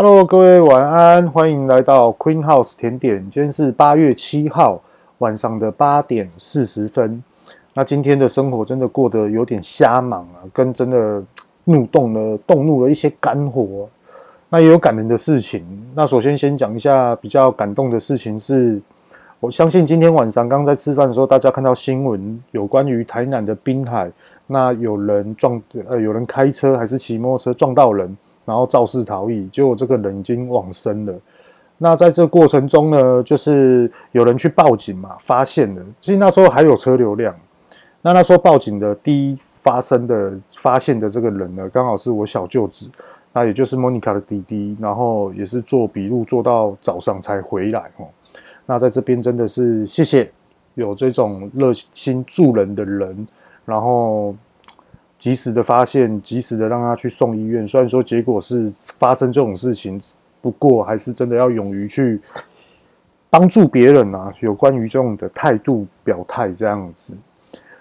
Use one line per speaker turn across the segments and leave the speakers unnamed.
Hello，各位晚安，欢迎来到 Queen House 甜点。今天是八月七号晚上的八点四十分。那今天的生活真的过得有点瞎忙啊，跟真的怒动了，动怒了一些肝火。那也有感人的事情。那首先先讲一下比较感动的事情是，我相信今天晚上刚刚在吃饭的时候，大家看到新闻有关于台南的滨海，那有人撞呃有人开车还是骑摩托车撞到人，然后肇事逃逸，结果这个人已经往生了。那在这过程中呢，就是有人去报警嘛，发现了，其实那时候还有车流量。那那时候报警的第一发生的发现的这个人呢，刚好是我小舅子。那也就是莫妮卡的弟弟，然后也是做笔录做到早上才回来哦。那在这边真的是谢谢有这种热心助人的人，然后及时的发现，及时的让他去送医院。虽然说结果是发生这种事情，不过还是真的要勇于去帮助别人啊。有关于这种的态度表态这样子。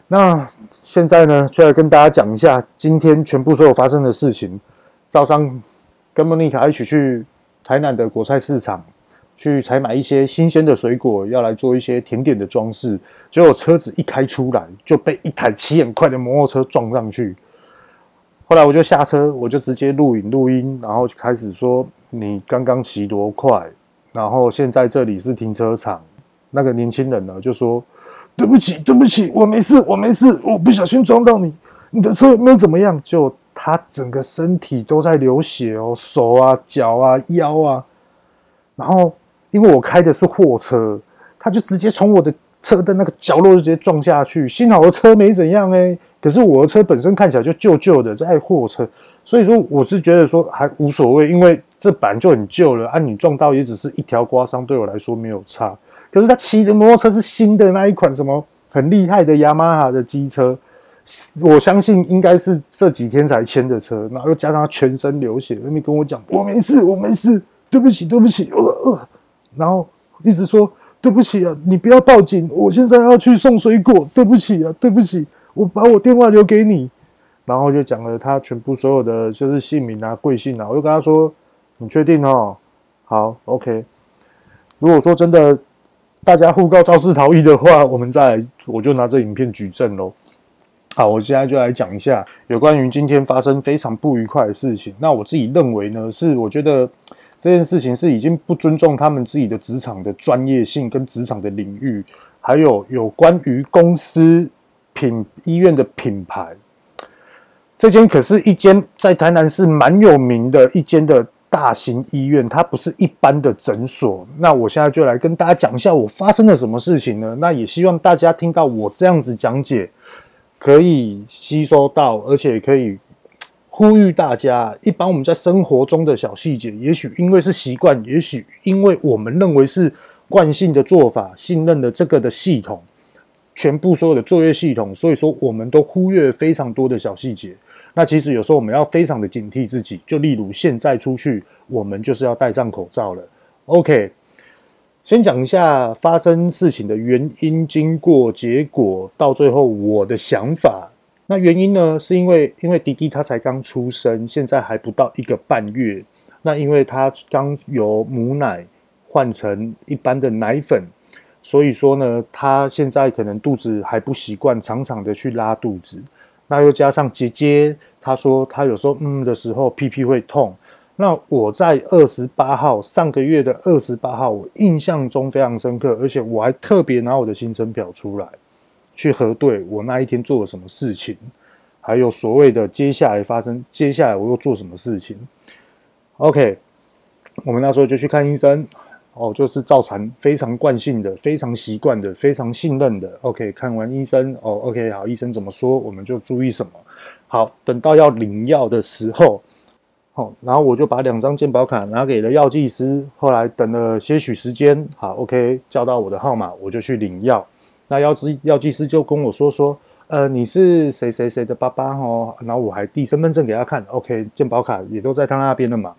那现在呢，就来跟大家讲一下今天全部所有发生的事情。早上跟莫妮卡一起去台南的国菜市场，去采买一些新鲜的水果，要来做一些甜点的装饰。结果车子一开出来，就被一台骑很快的摩托车撞上去。后来我就下车，我就直接录影录音，然后就开始说：“你刚刚骑多快？”然后现在这里是停车场。那个年轻人呢就说：“对不起，对不起，我没事，我没事，我不小心撞到你，你的车有没有怎么样。”就。他整个身体都在流血哦，手啊、脚啊、腰啊，然后因为我开的是货车，他就直接从我的车的那个角落就直接撞下去。幸好我的车没怎样哎，可是我的车本身看起来就旧旧的，在货车，所以说我是觉得说还无所谓，因为这板就很旧了，啊，你撞到也只是一条刮伤，对我来说没有差。可是他骑的摩托车是新的那一款，什么很厉害的雅马哈的机车。我相信应该是这几天才牵的车，然后又加上他全身流血，那边跟我讲我没事，我没事，对不起，对不起，呃呃，然后一直说对不起啊，你不要报警，我现在要去送水果，对不起啊，对不起，我把我电话留给你，然后就讲了他全部所有的就是姓名啊、贵姓啊，我就跟他说，你确定哦？好，OK。如果说真的大家互告肇事逃逸的话，我们再，我就拿这影片举证喽。好，我现在就来讲一下有关于今天发生非常不愉快的事情。那我自己认为呢，是我觉得这件事情是已经不尊重他们自己的职场的专业性跟职场的领域，还有有关于公司品医院的品牌。这间可是一间在台南市蛮有名的一间的大型医院，它不是一般的诊所。那我现在就来跟大家讲一下我发生了什么事情呢？那也希望大家听到我这样子讲解。可以吸收到，而且可以呼吁大家，一般我们在生活中的小细节，也许因为是习惯，也许因为我们认为是惯性的做法，信任的这个的系统，全部所有的作业系统，所以说我们都忽略非常多的小细节。那其实有时候我们要非常的警惕自己，就例如现在出去，我们就是要戴上口罩了。OK。先讲一下发生事情的原因、经过、结果，到最后我的想法。那原因呢，是因为因为弟弟他才刚出生，现在还不到一个半月。那因为他刚由母奶换成一般的奶粉，所以说呢，他现在可能肚子还不习惯，常常的去拉肚子。那又加上姐姐，她说她有时候嗯的时候屁屁会痛。那我在二十八号，上个月的二十八号，我印象中非常深刻，而且我还特别拿我的行程表出来，去核对我那一天做了什么事情，还有所谓的接下来发生，接下来我又做什么事情。OK，我们那时候就去看医生，哦，就是照常非常惯性的、非常习惯的、非常信任的。OK，看完医生，哦，OK，好，医生怎么说，我们就注意什么。好，等到要领药的时候。好，然后我就把两张健保卡拿给了药剂师。后来等了些许时间，好，OK，叫到我的号码，我就去领药。那药剂药剂师就跟我说说，呃，你是谁谁谁的爸爸哦。然后我还递身份证给他看，OK，健保卡也都在他那边的嘛。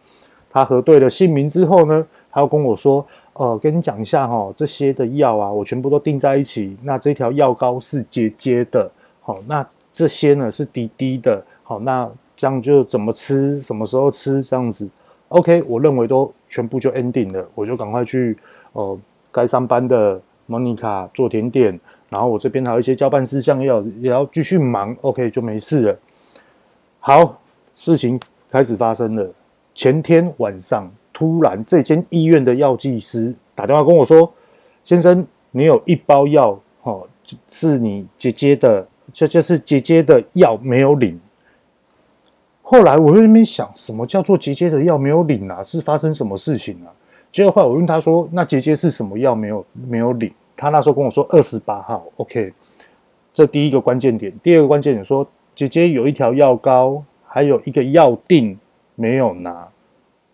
他核对了姓名之后呢，他又跟我说，呃，跟你讲一下哈，这些的药啊，我全部都订在一起。那这条药膏是姐姐的，好，那这些呢是弟弟的，好，那。这样就怎么吃，什么时候吃，这样子 OK，我认为都全部就 ending 了，我就赶快去呃该上班的 Monica 做甜点，然后我这边还有一些交办事项要也要继续忙，OK 就没事了。好，事情开始发生了。前天晚上，突然这间医院的药剂师打电话跟我说：“先生，你有一包药，哦，是你姐姐的，这就是姐姐的药没有领。”后来我在那边想，什么叫做姐姐的药没有领啊？是发生什么事情啊？结果后来我问他说：“那姐姐是什么药没有没有领？”他那时候跟我说：“二十八号。”OK，这第一个关键点。第二个关键点说，姐姐有一条药膏，还有一个药定没有拿。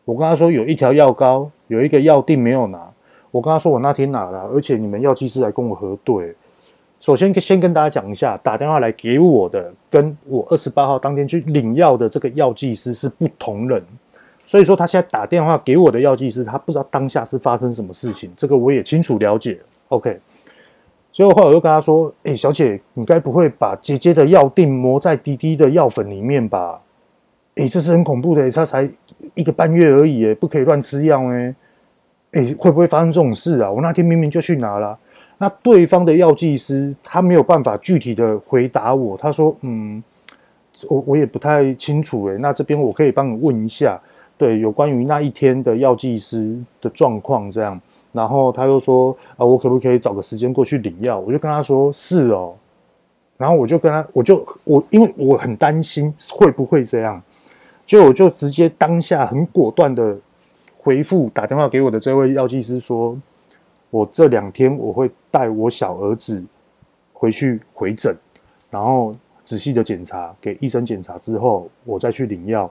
我跟他说有一条药膏，有一个药定没有拿。我跟他说我那天拿了，而且你们药剂师来跟我核对。首先，先跟大家讲一下，打电话来给我的，跟我二十八号当天去领药的这个药剂师是不同人，所以说他现在打电话给我的药剂师，他不知道当下是发生什么事情，这个我也清楚了解。OK，所以后来我又跟他说：“哎、小姐，你该不会把姐姐的药定磨在滴滴的药粉里面吧？哎、这是很恐怖的，他才一个半月而已，哎，不可以乱吃药，哎，哎，会不会发生这种事啊？我那天明明就去拿了。”那对方的药剂师他没有办法具体的回答我，他说：“嗯，我我也不太清楚诶，那这边我可以帮你问一下，对，有关于那一天的药剂师的状况这样。”然后他又说：“啊，我可不可以找个时间过去领药？”我就跟他说：“是哦。”然后我就跟他，我就我因为我很担心会不会这样，就我就直接当下很果断的回复打电话给我的这位药剂师说。我这两天我会带我小儿子回去回诊，然后仔细的检查，给医生检查之后，我再去领药，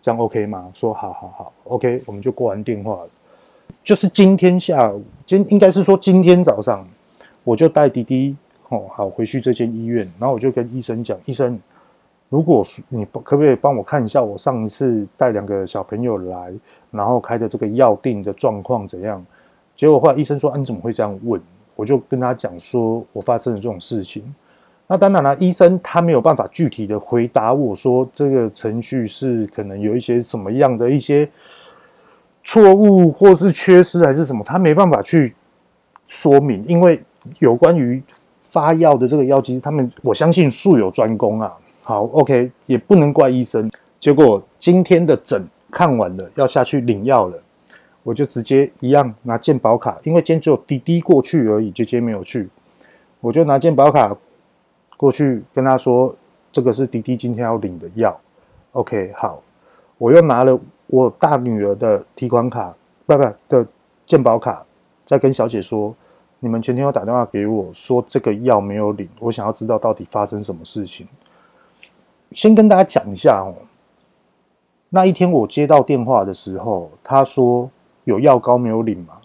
这样 OK 吗？说好好好，OK，我们就挂完电话了。就是今天下午，今应该是说今天早上，我就带弟弟哦，好回去这间医院，然后我就跟医生讲，医生，如果你可不可以帮我看一下我上一次带两个小朋友来，然后开的这个药定的状况怎样？结果后来医生说：“啊，你怎么会这样问？”我就跟他讲说：“我发生了这种事情。”那当然了，医生他没有办法具体的回答我说这个程序是可能有一些什么样的一些错误，或是缺失，还是什么，他没办法去说明。因为有关于发药的这个药其实，他们我相信术有专攻啊。好，OK，也不能怪医生。结果今天的诊看完了，要下去领药了。我就直接一样拿健保卡，因为今天只有滴滴过去而已，姐姐没有去。我就拿健保卡过去跟他说：“这个是滴滴今天要领的药。”OK，好。我又拿了我大女儿的提款卡，不不的健保卡，再跟小姐说：“你们前天要打电话给我说这个药没有领，我想要知道到底发生什么事情。”先跟大家讲一下哦，那一天我接到电话的时候，他说。有药膏没有领吗？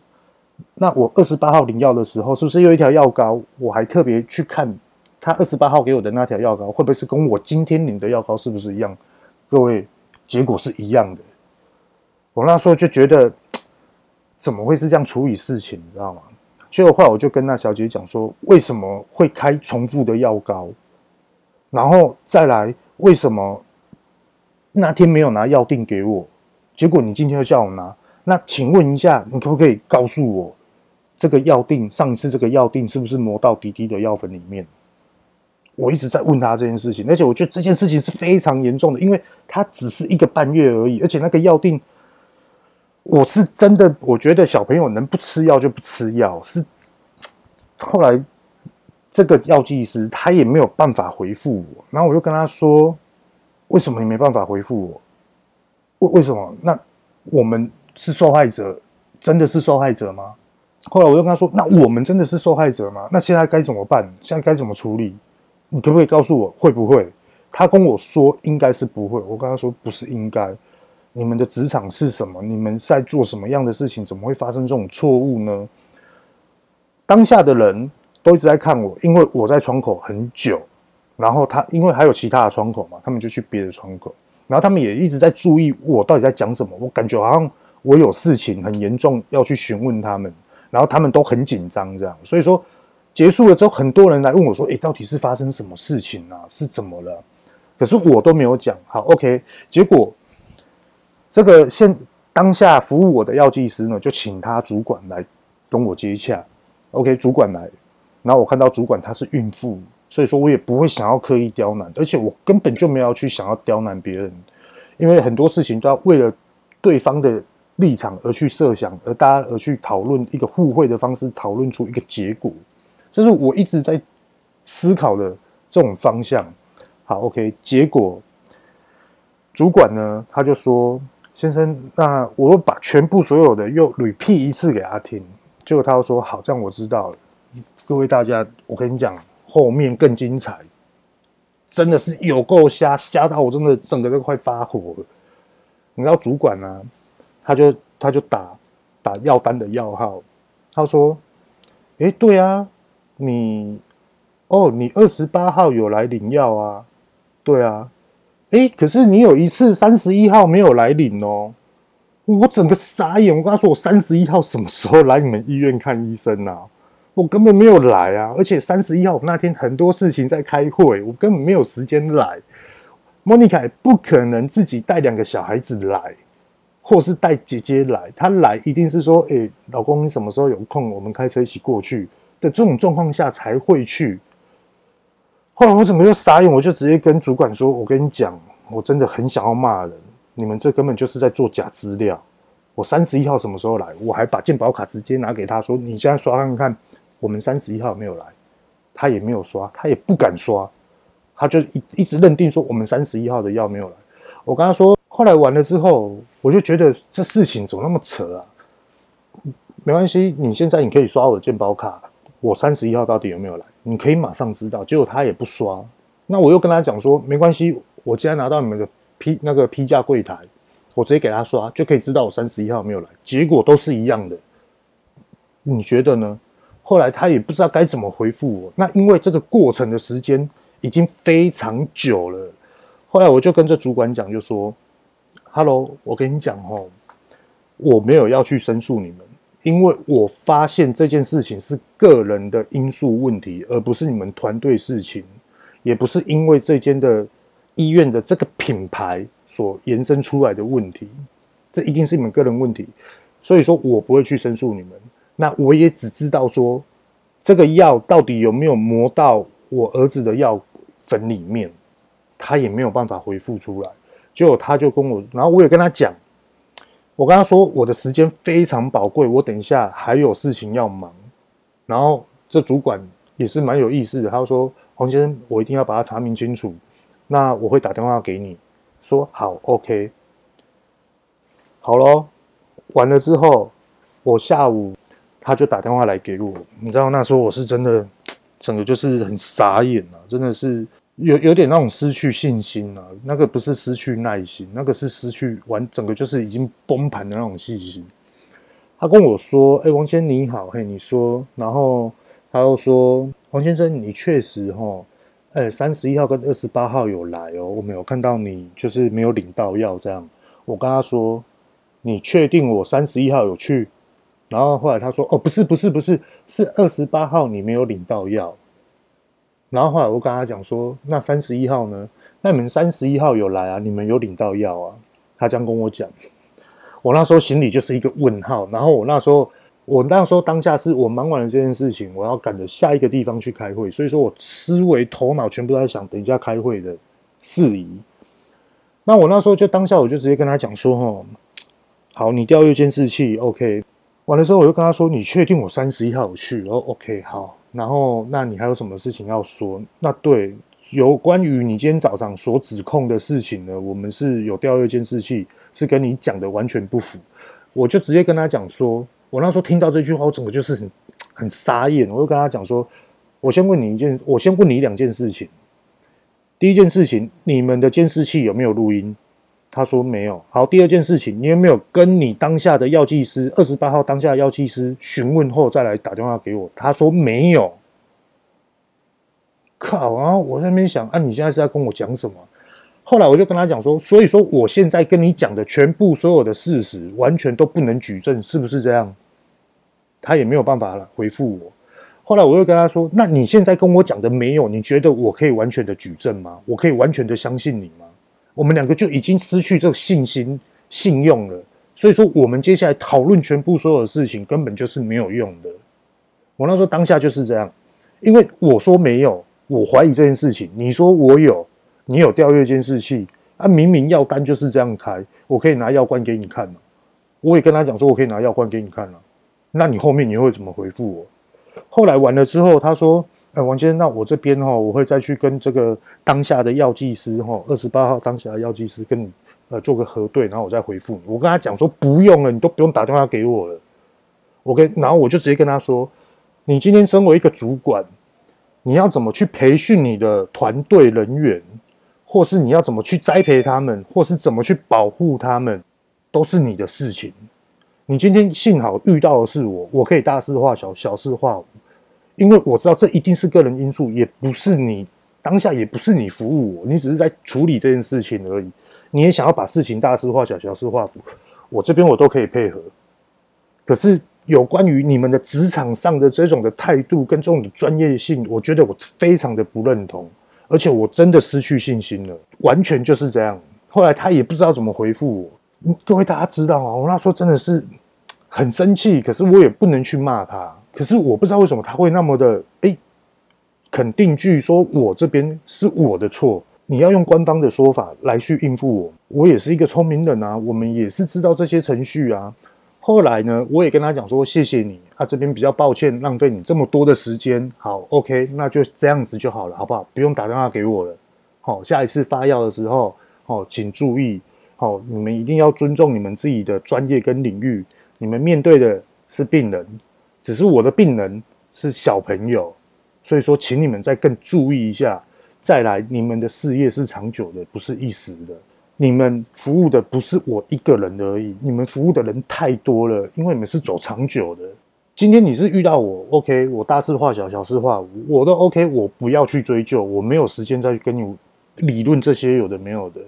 那我二十八号领药的时候，是不是有一条药膏？我还特别去看他二十八号给我的那条药膏，会不会是跟我今天领的药膏是不是一样？各位，结果是一样的。我那时候就觉得，怎么会是这样处理事情？你知道吗？结果后来我就跟那小姐讲说，为什么会开重复的药膏？然后再来，为什么那天没有拿药定给我？结果你今天又叫我拿？那请问一下，你可不可以告诉我，这个药定上一次这个药定是不是磨到滴滴的药粉里面？我一直在问他这件事情，而且我觉得这件事情是非常严重的，因为它只是一个半月而已，而且那个药定，我是真的，我觉得小朋友能不吃药就不吃药。是后来这个药剂师他也没有办法回复我，然后我就跟他说：“为什么你没办法回复我？为为什么？那我们。”是受害者，真的是受害者吗？后来我又跟他说：“那我们真的是受害者吗？那现在该怎么办？现在该怎么处理？你可不可以告诉我会不会？”他跟我说：“应该是不会。”我跟他说：“不是应该，你们的职场是什么？你们在做什么样的事情？怎么会发生这种错误呢？”当下的人都一直在看我，因为我在窗口很久，然后他因为还有其他的窗口嘛，他们就去别的窗口，然后他们也一直在注意我到底在讲什么。我感觉好像。我有事情很严重要去询问他们，然后他们都很紧张，这样，所以说结束了之后，很多人来问我说：“诶，到底是发生什么事情啊？是怎么了？”可是我都没有讲。好，OK。结果这个现当下服务我的药剂师呢，就请他主管来跟我接洽。OK，主管来，然后我看到主管她是孕妇，所以说我也不会想要刻意刁难，而且我根本就没有去想要刁难别人，因为很多事情都要为了对方的立场而去设想，而大家而去讨论一个互惠的方式，讨论出一个结果，这是我一直在思考的这种方向。好，OK，结果主管呢，他就说。先生，那我把全部所有的又 repeat 一次给他听，结果他又说好，这样我知道了。各位大家，我跟你讲，后面更精彩，真的是有够瞎，瞎到我真的整个都快发火了。你知道主管呢、啊，他就他就打打药单的药号，他说：“哎，对啊，你哦，你二十八号有来领药啊？对啊。”哎，可是你有一次三十一号没有来领哦，我整个傻眼。我跟他说，我三十一号什么时候来你们医院看医生啊？我根本没有来啊！而且三十一号那天很多事情在开会，我根本没有时间来。莫妮卡不可能自己带两个小孩子来，或是带姐姐来。她来一定是说，哎，老公，你什么时候有空？我们开车一起过去的这种状况下才会去。后来我整个就傻眼，我就直接跟主管说：“我跟你讲，我真的很想要骂人，你们这根本就是在做假资料。我三十一号什么时候来？我还把健保卡直接拿给他说，你现在刷看看，我们三十一号没有来，他也没有刷，他也不敢刷，他就一一直认定说我们三十一号的药没有来。我跟他说，后来完了之后，我就觉得这事情怎么那么扯啊？没关系，你现在你可以刷我的健保卡。”我三十一号到底有没有来？你可以马上知道。结果他也不刷，那我又跟他讲说，没关系，我既然拿到你们的批那个批价柜台，我直接给他刷，就可以知道我三十一号没有来。结果都是一样的，你觉得呢？后来他也不知道该怎么回复我。那因为这个过程的时间已经非常久了，后来我就跟这主管讲，就说：“Hello，我跟你讲哦，我没有要去申诉你们。”因为我发现这件事情是个人的因素问题，而不是你们团队事情，也不是因为这间的医院的这个品牌所延伸出来的问题，这一定是你们个人问题。所以说我不会去申诉你们。那我也只知道说，这个药到底有没有磨到我儿子的药粉里面，他也没有办法回复出来。结果他就跟我，然后我也跟他讲。我跟他说，我的时间非常宝贵，我等一下还有事情要忙。然后这主管也是蛮有意思的，他说：“黄先生，我一定要把它查明清楚。那我会打电话给你，说好，OK，好咯。完了之后，我下午他就打电话来给我。你知道那时候我是真的，整个就是很傻眼啊，真的是。”有有点那种失去信心了，那个不是失去耐心，那个是失去完整个就是已经崩盘的那种信心。他跟我说：“哎，王先生你好，嘿，你说。”然后他又说：“王先生，你确实哈，哎，三十一号跟二十八号有来哦，我没有看到你就是没有领到药这样。”我跟他说：“你确定我三十一号有去？”然后后来他说：“哦，不是，不是，不是，是二十八号你没有领到药。”然后后来我跟他讲说，那三十一号呢？那你们三十一号有来啊？你们有领到药啊？他这样跟我讲，我那时候心里就是一个问号。然后我那时候，我那时候当下是我忙完了这件事情，我要赶着下一个地方去开会，所以说我思维头脑全部都在想等一下开会的事宜。那我那时候就当下我就直接跟他讲说，哈，好，你调阅监视器，OK。完了之后我就跟他说，你确定我三十一号有去？哦，OK，好。然后，那你还有什么事情要说？那对，有关于你今天早上所指控的事情呢？我们是有调阅监视器，是跟你讲的完全不符。我就直接跟他讲说，我那时候听到这句话，我整个就是很很傻眼。我就跟他讲说，我先问你一件，我先问你两件事情。第一件事情，你们的监视器有没有录音？他说没有。好，第二件事情，你有没有跟你当下的药剂师，二十八号当下的药剂师询问后再来打电话给我？他说没有。靠！然后我在那边想，啊，你现在是在跟我讲什么？后来我就跟他讲说，所以说我现在跟你讲的全部所有的事实，完全都不能举证，是不是这样？他也没有办法了回复我。后来我又跟他说，那你现在跟我讲的没有，你觉得我可以完全的举证吗？我可以完全的相信你吗？我们两个就已经失去这个信心、信用了。所以说，我们接下来讨论全部所有的事情，根本就是没有用的。我那时候当下就是这样，因为我说没有，我怀疑这件事情，你说我有，你有调阅监视器，啊，明明药单就是这样开，我可以拿药罐给你看嘛。我也跟他讲说，我可以拿药罐给你看了。那你后面你会怎么回复我？后来完了之后，他说：“哎，王先生，那我这边哈，我会再去跟这个当下的药剂师哈，二十八号当下的药剂师跟你。”呃，做个核对，然后我再回复你。我跟他讲说不用了，你都不用打电话给我了。我跟，然后我就直接跟他说，你今天身为一个主管，你要怎么去培训你的团队人员，或是你要怎么去栽培他们，或是怎么去保护他们，都是你的事情。你今天幸好遇到的是我，我可以大事化小，小事化无，因为我知道这一定是个人因素，也不是你当下，也不是你服务我，你只是在处理这件事情而已。你也想要把事情大事化小，小事化无，我这边我都可以配合。可是有关于你们的职场上的这种的态度跟这种的专业性，我觉得我非常的不认同，而且我真的失去信心了，完全就是这样。后来他也不知道怎么回复我。各位大家知道吗？我那时候真的是很生气，可是我也不能去骂他。可是我不知道为什么他会那么的诶肯定句说我这边是我的错。你要用官方的说法来去应付我，我也是一个聪明人啊，我们也是知道这些程序啊。后来呢，我也跟他讲说，谢谢你，啊这边比较抱歉浪费你这么多的时间。好，OK，那就这样子就好了，好不好？不用打电话给我了。好，下一次发药的时候，好，请注意，好，你们一定要尊重你们自己的专业跟领域。你们面对的是病人，只是我的病人是小朋友，所以说，请你们再更注意一下。再来，你们的事业是长久的，不是一时的。你们服务的不是我一个人而已，你们服务的人太多了，因为你们是走长久的。今天你是遇到我，OK，我大事化小，小事化无，我都 OK，我不要去追究，我没有时间再去跟你理论这些有的没有的。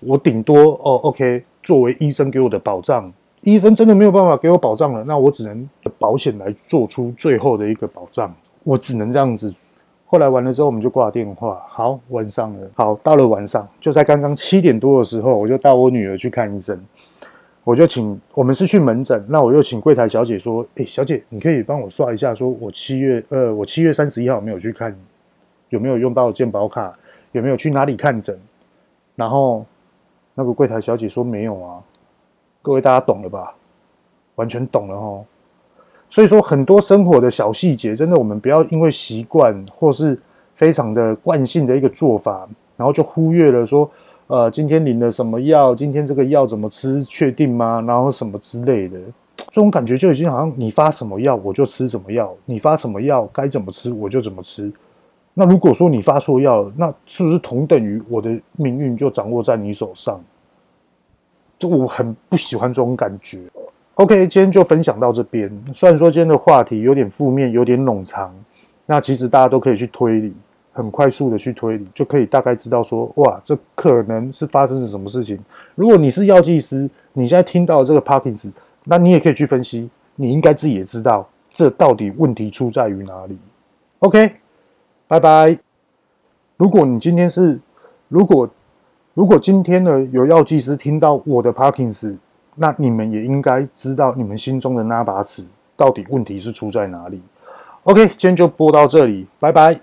我顶多哦，OK，作为医生给我的保障，医生真的没有办法给我保障了，那我只能保险来做出最后的一个保障，我只能这样子。后来完了之后，我们就挂电话。好，晚上了。好，到了晚上，就在刚刚七点多的时候，我就带我女儿去看医生。我就请我们是去门诊，那我又请柜台小姐说：“哎，小姐，你可以帮我刷一下，说我七月呃，我七月三十一号没有去看，有没有用到健保卡？有没有去哪里看诊？”然后那个柜台小姐说：“没有啊。”各位大家懂了吧？完全懂了哈。所以说，很多生活的小细节，真的我们不要因为习惯或是非常的惯性的一个做法，然后就忽略了说，呃，今天领了什么药，今天这个药怎么吃，确定吗？然后什么之类的，这种感觉就已经好像你发什么药我就吃什么药，你发什么药该怎么吃我就怎么吃。那如果说你发错药了，那是不是同等于我的命运就掌握在你手上？我很不喜欢这种感觉。OK，今天就分享到这边。虽然说今天的话题有点负面，有点冗长，那其实大家都可以去推理，很快速的去推理，就可以大概知道说，哇，这可能是发生了什么事情。如果你是药剂师，你现在听到这个 Parkins，那你也可以去分析，你应该自己也知道，这到底问题出在于哪里。OK，拜拜。如果你今天是，如果如果今天呢有药剂师听到我的 Parkins。那你们也应该知道，你们心中的那把尺到底问题是出在哪里？OK，今天就播到这里，拜拜。